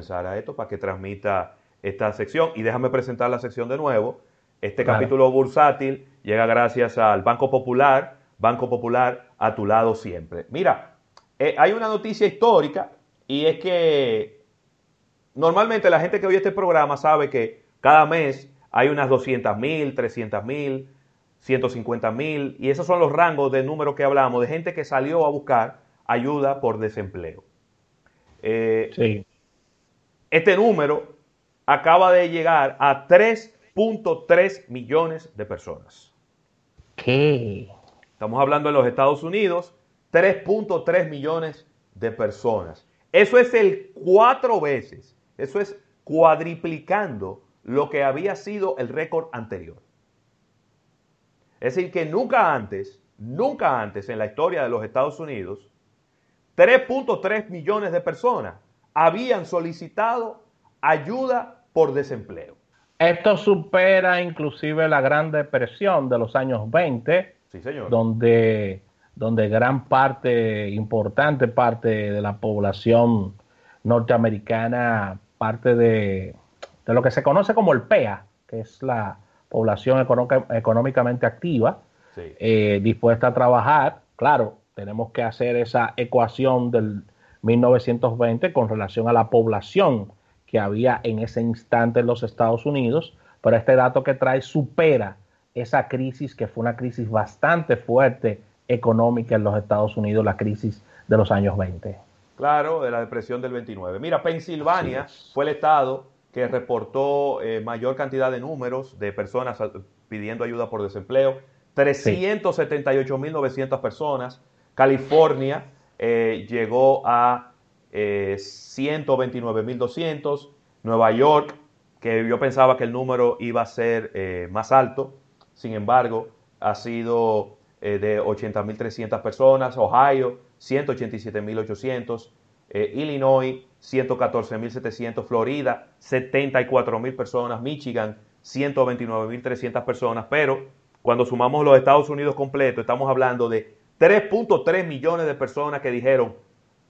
comenzar a esto para que transmita esta sección. Y déjame presentar la sección de nuevo. Este capítulo bursátil llega gracias al Banco Popular. Banco Popular a tu lado siempre. Mira, eh, hay una noticia histórica y es que normalmente la gente que oye este programa sabe que cada mes hay unas 200 mil, 300 mil, 150 mil, y esos son los rangos de número que hablamos, de gente que salió a buscar ayuda por desempleo. Eh, sí. Este número acaba de llegar a 3.3 millones de personas. ¿Qué? Estamos hablando en los Estados Unidos, 3.3 millones de personas. Eso es el cuatro veces, eso es cuadriplicando lo que había sido el récord anterior. Es decir, que nunca antes, nunca antes en la historia de los Estados Unidos, 3.3 millones de personas habían solicitado ayuda por desempleo. Esto supera inclusive la Gran Depresión de los años 20, sí, señor. donde, donde gran parte, importante parte de la población norteamericana, parte de, de lo que se conoce como el PEA, que es la población económicamente activa, eh, dispuesta a trabajar. Claro, tenemos que hacer esa ecuación del 1920 con relación a la población que había en ese instante en los Estados Unidos, pero este dato que trae supera esa crisis que fue una crisis bastante fuerte económica en los Estados Unidos, la crisis de los años 20. Claro, de la depresión del 29. Mira, Pensilvania fue el estado que reportó eh, mayor cantidad de números de personas pidiendo ayuda por desempleo. 378.900 personas. California eh, llegó a eh, 129.200. Nueva York, que yo pensaba que el número iba a ser eh, más alto, sin embargo, ha sido de 80.300 personas. Ohio, 187.800. Illinois, 114.700, Florida, 74.000 personas, Michigan, 129.300 personas, pero cuando sumamos los Estados Unidos completos, estamos hablando de 3.3 millones de personas que dijeron,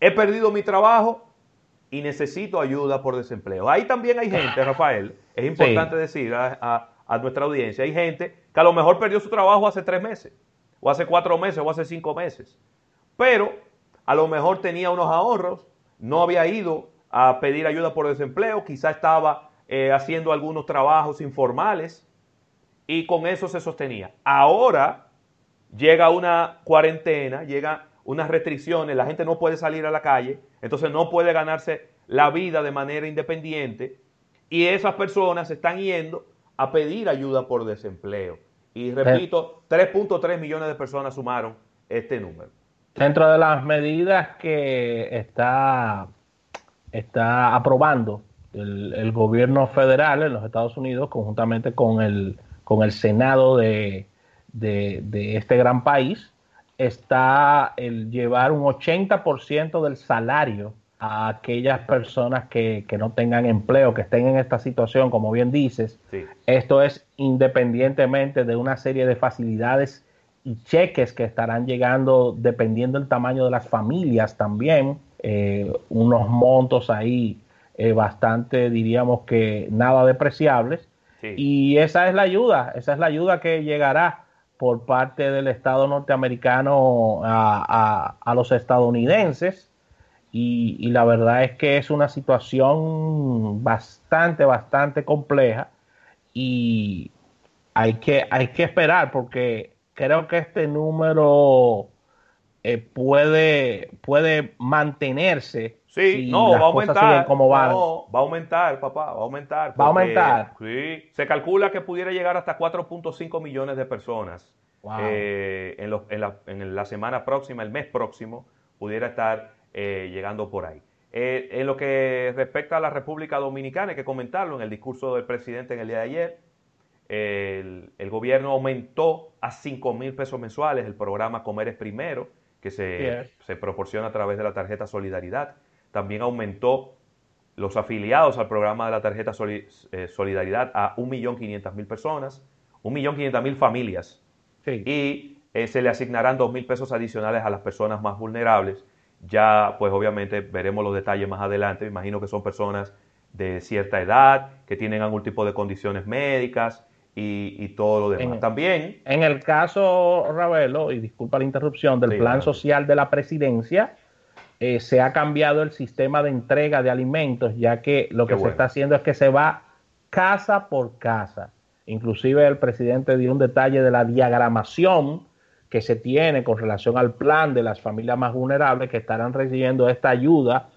he perdido mi trabajo y necesito ayuda por desempleo. Ahí también hay gente, Rafael, es importante decir a, a nuestra audiencia, hay gente que a lo mejor perdió su trabajo hace tres meses, o hace cuatro meses, o hace cinco meses, pero a lo mejor tenía unos ahorros no había ido a pedir ayuda por desempleo, quizá estaba eh, haciendo algunos trabajos informales y con eso se sostenía. Ahora llega una cuarentena, llega unas restricciones, la gente no puede salir a la calle, entonces no puede ganarse la vida de manera independiente y esas personas están yendo a pedir ayuda por desempleo. Y repito, 3.3 millones de personas sumaron este número. Dentro de las medidas que está, está aprobando el, gobierno federal en los Estados Unidos, conjuntamente con el, con el Senado de, este gran país, está el llevar un 80% del salario a aquellas personas que, no tengan empleo, que estén en esta situación, como bien dices. Esto es independientemente de una serie de facilidades y cheques que estarán llegando dependiendo del tamaño de las familias también, eh, unos montos ahí eh, bastante, diríamos que nada despreciables. Y esa es la ayuda, esa es la ayuda que llegará por parte del Estado norteamericano a, los estadounidenses. Y, y, la verdad es que es una situación bastante, bastante compleja y hay que, hay que esperar porque creo que este número eh, puede, puede mantenerse. Sí, no, va a aumentar. Como van. No, va a aumentar, papá, va a aumentar. Va a aumentar. Sí, se calcula que pudiera llegar hasta 4.5 millones de personas. Eh, en, en, la, semana próxima, el mes próximo, pudiera estar eh, llegando por ahí. en lo que respecta a la República Dominicana, hay que comentarlo en el discurso del presidente en el día de ayer el, gobierno aumentó a 5 mil pesos mensuales el programa Comer es Primero, que se, se, proporciona a través de la tarjeta Solidaridad. También aumentó los afiliados al programa de la tarjeta eh, Solidaridad a 1.500.000 personas, 1.500.000 familias. Y eh, se le asignarán 2.000 pesos adicionales a las personas más vulnerables Ya, pues obviamente veremos los detalles más adelante. Me imagino que son personas de cierta edad, que tienen algún tipo de condiciones médicas y, todo lo demás. También. En el caso, Ravelo, y disculpa la interrupción, del plan social de la presidencia, eh, se ha cambiado el sistema de entrega de alimentos, ya que lo que se está haciendo es que se va casa por casa. Inclusive el presidente dio un detalle de la diagramación que se tiene con relación al plan de las familias más vulnerables que estarán recibiendo esta ayuda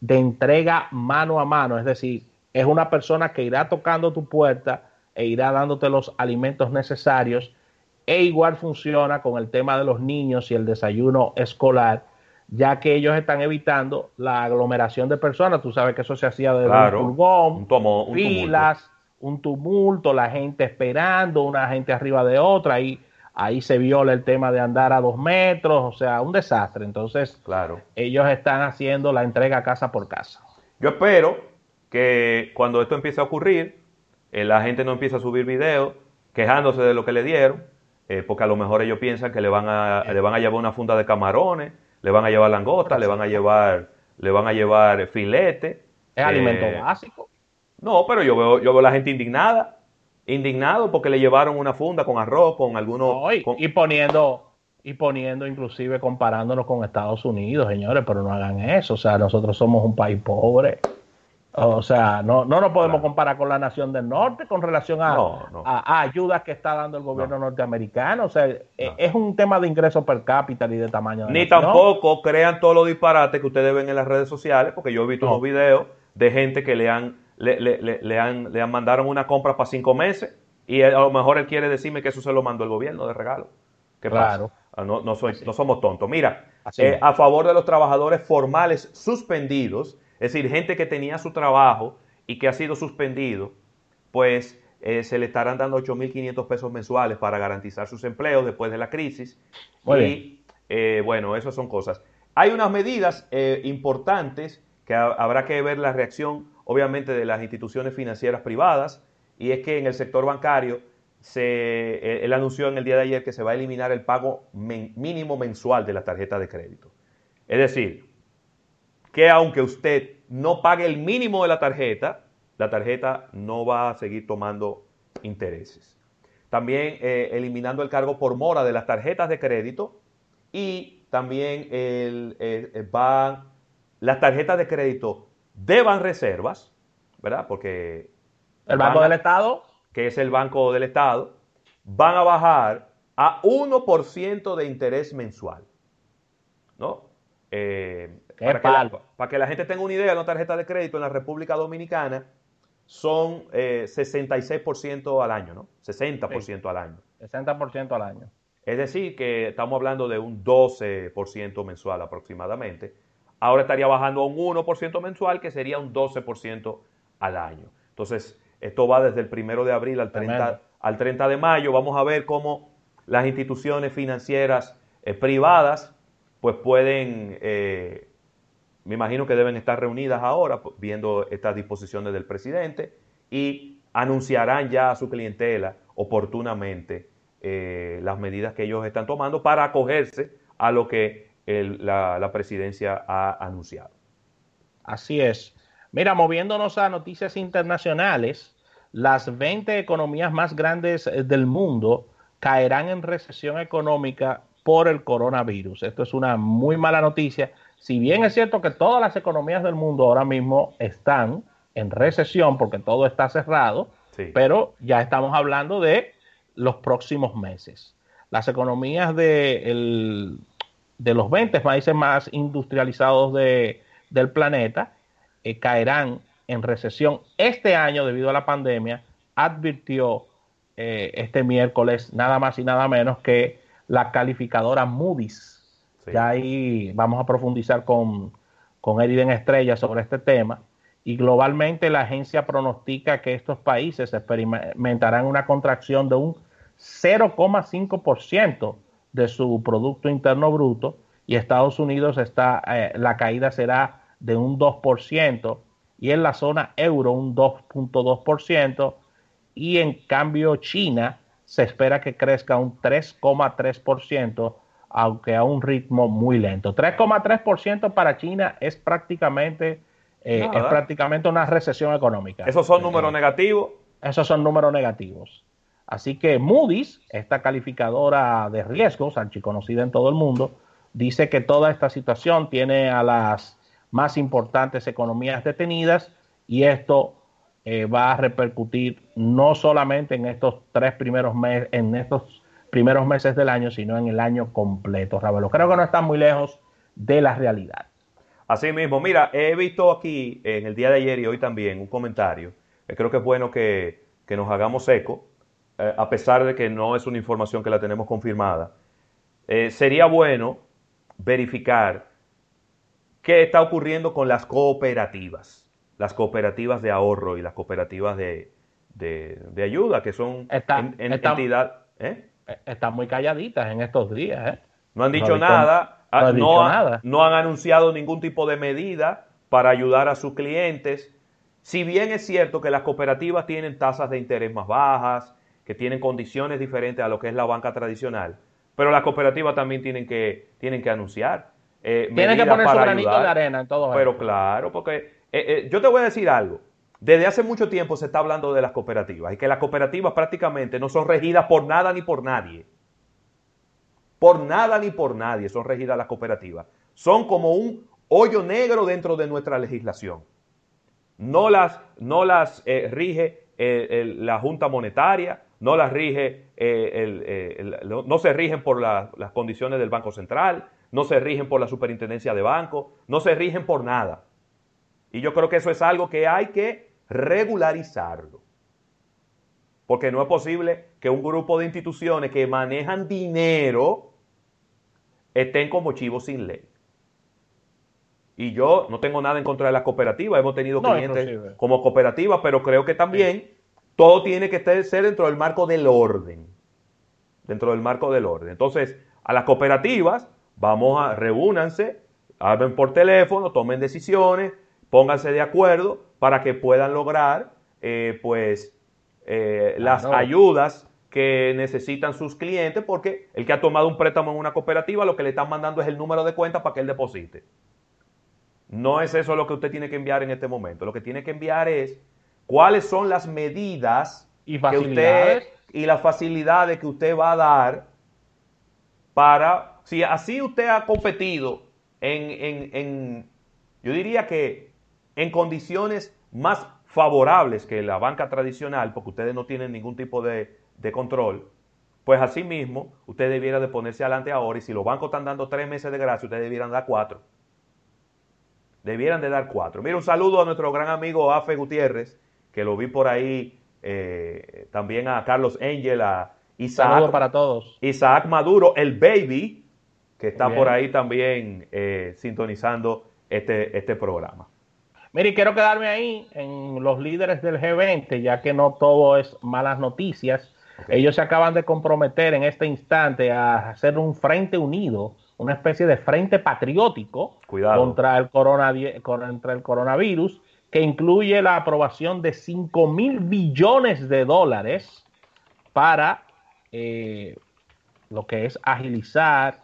de entrega mano a mano. Es decir, es una persona que irá tocando tu puerta e irá dándote los alimentos necesarios. E igual funciona con el tema de los niños y el desayuno escolar, ya que ellos están evitando la aglomeración de personas. Tú sabes que eso se hacía de un pulgón, un filas, un tumulto, la gente esperando, una gente arriba de otra. Y ahí se viola el tema de andar a dos metros, o sea, un desastre. Entonces, claro. ellos están haciendo la entrega casa por casa. Yo espero que cuando esto empiece a ocurrir, eh, la gente no empiece a subir videos quejándose de lo que le dieron, eh, porque a lo mejor ellos piensan que le van a, le van a llevar una funda de camarones, le van a llevar langosta, le van a llevar, le van a llevar filete. Es alimento eh, básico. No, pero yo veo, yo veo a la gente indignada indignado porque le llevaron una funda con arroz, con algunos... y, poniendo y poniendo inclusive comparándonos con Estados Unidos, señores, pero no hagan eso, o sea, nosotros somos un país pobre. O sea, no, no nos podemos comparar con la nación del norte con relación a, a, ayudas que está dando el gobierno norteamericano. O sea, e, es un tema de ingreso per cápita y de tamaño. Ni tampoco crean todos los disparates que ustedes ven en las redes sociales, porque yo he visto unos videos de gente que le han le, le, le, han, le han mandaron una compra para cinco meses y a lo mejor él quiere decirme que eso se lo mandó el gobierno de regalo. ¿Qué claro. pasa? Ah, no, no, soy, no somos tontos. Mira, eh, a favor de los trabajadores formales suspendidos, es decir, gente que tenía su trabajo y que ha sido suspendido, pues eh, se le estarán dando 8.500 pesos mensuales para garantizar sus empleos después de la crisis. y eh, bueno, esas son cosas. Hay unas medidas importantes que habrá que ver la reacción obviamente de las instituciones financieras privadas, y es que en el sector bancario se, eh, él anunció en el día de ayer que se va a eliminar el pago mínimo mensual de la tarjeta de crédito. Es decir, que aunque usted no pague el mínimo de la tarjeta, la tarjeta no va a seguir tomando intereses. También eh, eliminando el cargo por mora de las tarjetas de crédito y también el, van las tarjetas de crédito deban reservas, ¿verdad? Porque... El Banco del Estado. Que es el Banco del Estado, van a bajar a 1% de interés mensual. ¿No? Eh, para, que la, para, que la, gente tenga una idea, una tarjeta de crédito en la República Dominicana son eh, 66% al año, ¿no? 60% al año. 60% al año. Es decir, que estamos hablando de un 12% mensual aproximadamente ahora estaría bajando a un 1% mensual, que sería un 12% al año. Entonces, esto va desde el primero de abril al 30, al 30 de mayo. Vamos a ver cómo las instituciones financieras eh, privadas pues pueden, eh, me imagino que deben estar reunidas ahora pues, viendo estas disposiciones del presidente y anunciarán ya a su clientela oportunamente eh, las medidas que ellos están tomando para acogerse a lo que la, presidencia ha anunciado. Así es. Mira, moviéndonos a noticias internacionales, las 20 economías más grandes eh, del mundo caerán en recesión económica por el coronavirus. Esto es una muy mala noticia. Si bien es cierto que todas las economías del mundo ahora mismo están en recesión porque todo está cerrado, pero ya estamos hablando de los próximos meses. Las economías de de los 20 países más industrializados del planeta eh, caerán en recesión este año debido a la pandemia, advirtió eh, este miércoles nada más y nada menos que la calificadora Moody's. Ya ahí vamos a profundizar con, con Eriden Estrella sobre este tema. Y globalmente la agencia pronostica que estos países experimentarán una contracción de un 0,5% de su Producto Interno Bruto. Y Estados Unidos está, eh, la caída será de un 2% y en la zona euro un 2.2% y en cambio China se espera que crezca un 3,3% aunque a un ritmo muy lento. 3,3% para China es prácticamente, eh, es prácticamente una recesión económica. ¿Esos son números negativos? Esos son números negativos. Así que Moody's, esta calificadora de riesgos, archiconocida en todo el mundo, dice que toda esta situación tiene a las más importantes economías detenidas y esto eh, va a repercutir no solamente en estos tres primeros meses, en estos primeros meses del año, sino en el año completo, Ravelo. Creo que no está muy lejos de la realidad. Así mismo, mira, he visto aquí en el día de ayer y hoy también un comentario, creo que es bueno que, que nos hagamos eco, eh, a pesar de que no es una información que la tenemos confirmada. Eh, sería bueno verificar qué está ocurriendo con las cooperativas, las cooperativas de ahorro y las cooperativas de, ayuda, que son en, entidad. ¿eh? Están muy calladitas en estos días. No han dicho nada, no, han, dicho nada. no han anunciado ningún tipo de medida para ayudar a sus clientes. Si bien es cierto que las cooperativas tienen tasas de interés más bajas, que tienen condiciones diferentes a lo que es la banca tradicional, pero las cooperativas también tienen que, tienen que anunciar. Eh, tienen que poner su granito de arena en todo Pero claro, porque eh, eh, yo te voy a decir algo. Desde hace mucho tiempo se está hablando de las cooperativas y que las cooperativas prácticamente no son regidas por nada ni por nadie. Por nada ni por nadie son regidas las cooperativas. Son como un hoyo negro dentro de nuestra legislación. No las, no las rige la Junta Monetaria, no las rige, eh, eh, no se rigen por las condiciones del Banco Central, no se rigen por la superintendencia de banco, no se rigen por nada. Y yo creo que eso es algo que hay que regularizarlo. Porque no es posible que un grupo de instituciones que manejan dinero estén como chivos sin ley. Y yo no tengo nada en contra de las cooperativas, hemos tenido clientes como cooperativas, pero creo que también todo tiene que ser dentro del marco del orden. Dentro del marco del orden. Entonces, a las cooperativas, vamos a reúnanse, hablen por teléfono, tomen decisiones, pónganse de acuerdo para que puedan lograr, eh, pues, eh, las ayudas que necesitan sus clientes, porque el que ha tomado un préstamo en una cooperativa, lo que le están mandando es el número de cuenta para que él deposite. No es eso lo que usted tiene que enviar en este momento. Lo que tiene que enviar es cuáles son las medidas ¿Y que usted y las facilidades que usted va a dar para, si así usted ha competido en, yo diría que en condiciones más favorables que la banca tradicional, porque ustedes no tienen ningún tipo de, de control, pues así mismo usted debiera de ponerse adelante ahora y si los bancos están dando tres meses de gracia, ustedes debieran dar cuatro. Debieran de dar cuatro. Mira, un saludo a nuestro gran amigo Afe Gutiérrez, que lo vi por ahí, eh, también a Carlos Angel, a Isaac. para todos. Isaac Maduro, el baby, que está por ahí también eh, sintonizando este, este programa. Mire, quiero quedarme ahí en los líderes del G20, ya que no todo es malas noticias. Ellos se acaban de comprometer en este instante a hacer un frente unido, una especie de frente patriótico contra el, contra el coronavirus que incluye la aprobación de 5 mil billones de dólares para eh, lo que es agilizar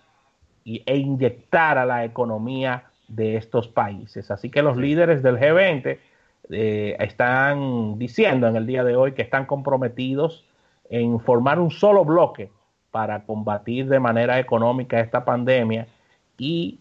y, e inyectar a la economía de estos países. Así que los líderes del G20 eh, están diciendo en el día de hoy que están comprometidos en formar un solo bloque para combatir de manera económica esta pandemia y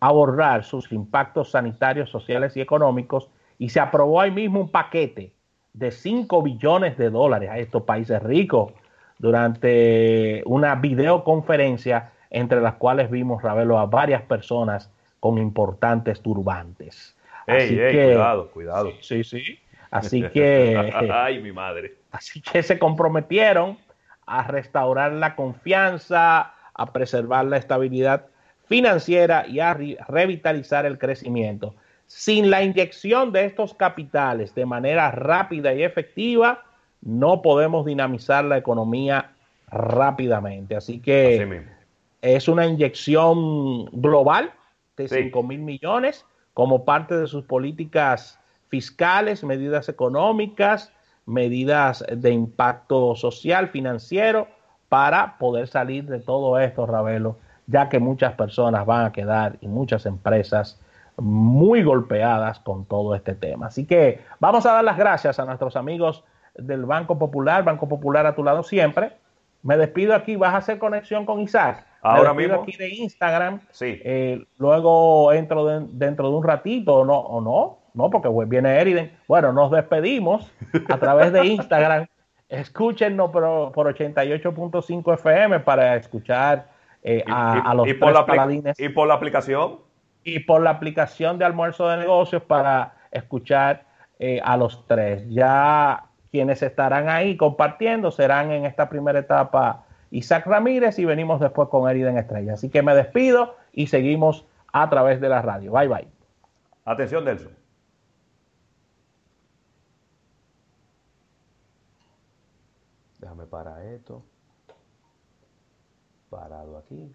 abordar sus impactos sanitarios, sociales y económicos y se aprobó ahí mismo un paquete de 5 billones de dólares a estos países ricos durante una videoconferencia entre las cuales vimos, Ravelo, a varias personas con importantes turbantes. Así que, cuidado, cuidado. Sí, sí. Así que. Ay, mi madre. Así que se comprometieron a restaurar la confianza, a preservar la estabilidad financiera y a revitalizar el crecimiento. Sin la inyección de estos capitales de manera rápida y efectiva, no podemos dinamizar la economía rápidamente. Así que es una inyección global de 5 mil millones como parte de sus políticas fiscales, medidas económicas, medidas de impacto social, financiero, para poder salir de todo esto, Ravelo, ya que muchas personas van a quedar y muchas empresas muy golpeadas con todo este tema. Así que vamos a dar las gracias a nuestros amigos del Banco Popular, Banco Popular a tu lado siempre. Me despido aquí, vas a hacer conexión con Isaac. Ahora Me mismo. aquí de Instagram. Sí. Eh, luego entro de- dentro de un ratito, o no, o no, no, porque viene Eriden. Bueno, nos despedimos a través de Instagram. Escúchenos por, por 88.5 FM para escuchar eh, a, y- a los y por tres la y por la aplicación. y por la aplicación de almuerzo de negocios para escuchar eh, a los tres. Ya quienes estarán ahí compartiendo serán en esta primera etapa Isaac Ramírez y venimos después con Eriden Estrella. Así que me despido y seguimos a través de la radio. Bye bye. Atención, Nelson. Déjame parar esto. Parado aquí.